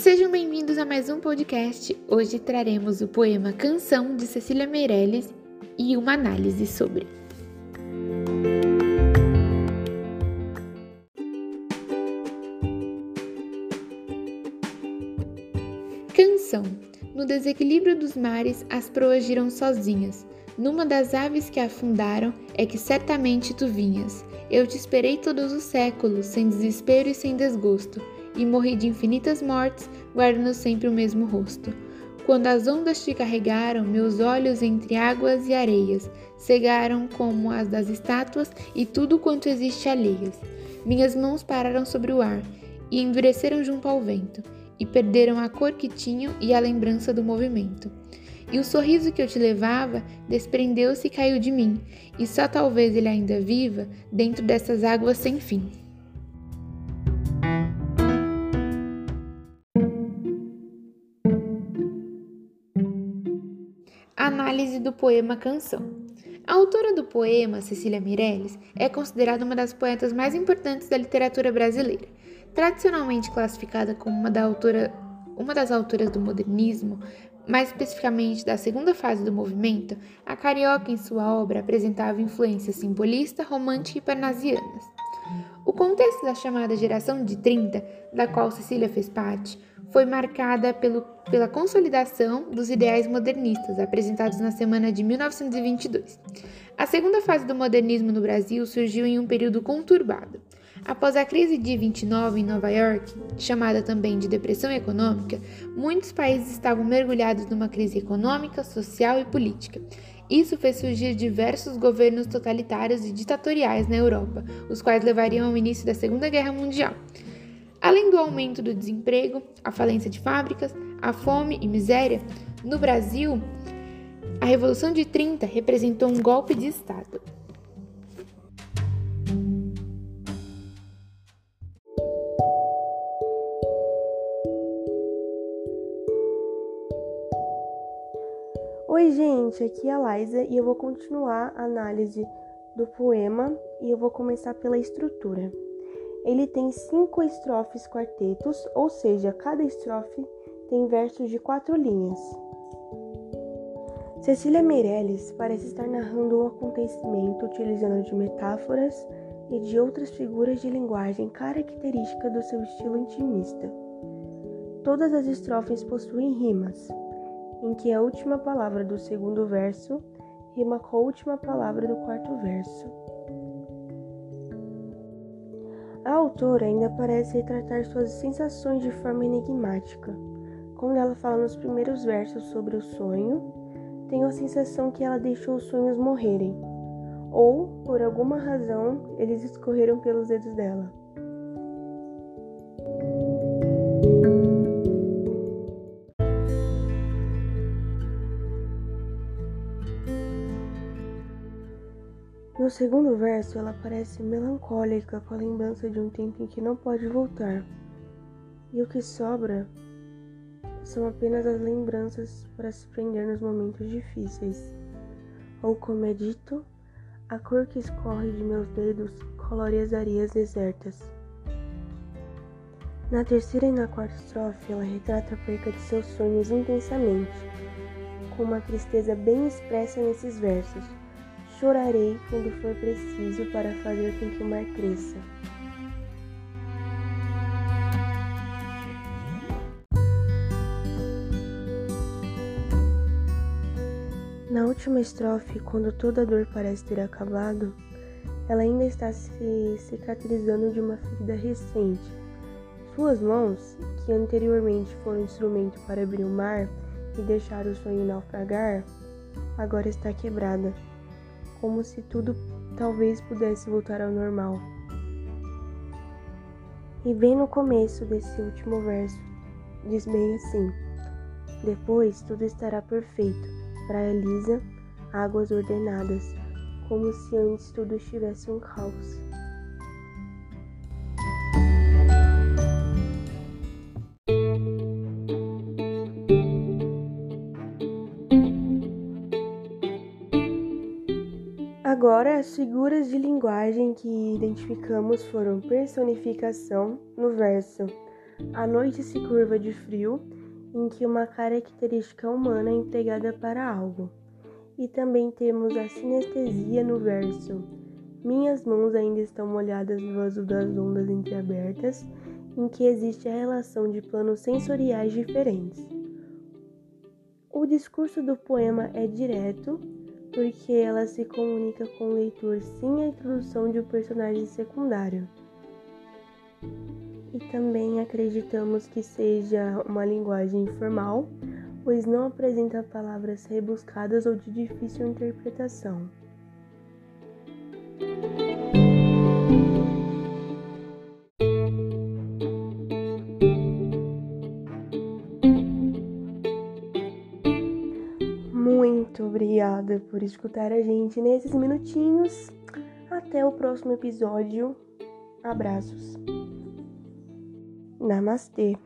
Sejam bem-vindos a mais um podcast. Hoje traremos o poema Canção de Cecília Meirelles e uma análise sobre. Canção. No desequilíbrio dos mares, as proas giram sozinhas. Numa das aves que afundaram é que certamente tu vinhas. Eu te esperei todos os séculos, sem desespero e sem desgosto e morri de infinitas mortes, guardando sempre o mesmo rosto. Quando as ondas te carregaram, meus olhos entre águas e areias cegaram como as das estátuas e tudo quanto existe alheias. Minhas mãos pararam sobre o ar e endureceram junto ao vento, e perderam a cor que tinham e a lembrança do movimento. E o sorriso que eu te levava desprendeu-se e caiu de mim, e só talvez ele ainda viva dentro dessas águas sem fim. Análise do poema Canção. A autora do poema, Cecília Meirelles, é considerada uma das poetas mais importantes da literatura brasileira. Tradicionalmente classificada como uma, da autora, uma das autoras do modernismo, mais especificamente da segunda fase do movimento, a carioca em sua obra apresentava influências simbolista, romântica e parnasianas. O contexto da chamada geração de 30, da qual Cecília fez parte, foi marcada pelo, pela consolidação dos ideais modernistas apresentados na semana de 1922. A segunda fase do modernismo no Brasil surgiu em um período conturbado. Após a crise de 29 em Nova York, chamada também de depressão econômica, muitos países estavam mergulhados numa crise econômica, social e política. Isso fez surgir diversos governos totalitários e ditatoriais na Europa, os quais levariam ao início da Segunda Guerra Mundial. Além do aumento do desemprego, a falência de fábricas, a fome e miséria, no Brasil, a Revolução de 30 representou um golpe de Estado. Oi, gente, aqui é a Liza e eu vou continuar a análise do poema e eu vou começar pela estrutura. Ele tem cinco estrofes quartetos, ou seja, cada estrofe tem versos de quatro linhas. Cecília Meirelles parece estar narrando um acontecimento utilizando de metáforas e de outras figuras de linguagem característica do seu estilo intimista. Todas as estrofes possuem rimas, em que a última palavra do segundo verso rima com a última palavra do quarto verso. A autora ainda parece retratar suas sensações de forma enigmática. Quando ela fala nos primeiros versos sobre o sonho, tenho a sensação que ela deixou os sonhos morrerem, ou, por alguma razão, eles escorreram pelos dedos dela. No segundo verso, ela parece melancólica com a lembrança de um tempo em que não pode voltar. E o que sobra são apenas as lembranças para se prender nos momentos difíceis. Ou como é dito, a cor que escorre de meus dedos colore as areias desertas. Na terceira e na quarta estrofe, ela retrata a perca de seus sonhos intensamente, com uma tristeza bem expressa nesses versos. Chorarei quando for preciso para fazer com que o mar cresça. Na última estrofe, quando toda a dor parece ter acabado, ela ainda está se cicatrizando de uma ferida recente. Suas mãos, que anteriormente foram instrumento para abrir o mar e deixar o sonho naufragar, agora está quebrada como se tudo talvez pudesse voltar ao normal. E bem no começo desse último verso, diz bem assim: Depois tudo estará perfeito, para Elisa, águas ordenadas, como se antes tudo estivesse um caos. Agora, as figuras de linguagem que identificamos foram personificação no verso, A noite se curva de frio, em que uma característica humana é empregada para algo. E também temos a sinestesia no verso. Minhas mãos ainda estão molhadas no azul das ondas entreabertas, em que existe a relação de planos sensoriais diferentes. O discurso do poema é direto, porque ela se comunica com o leitor sem a introdução de um personagem secundário. E também acreditamos que seja uma linguagem informal, pois não apresenta palavras rebuscadas ou de difícil interpretação. Obrigada por escutar a gente nesses minutinhos. Até o próximo episódio. Abraços. Namastê.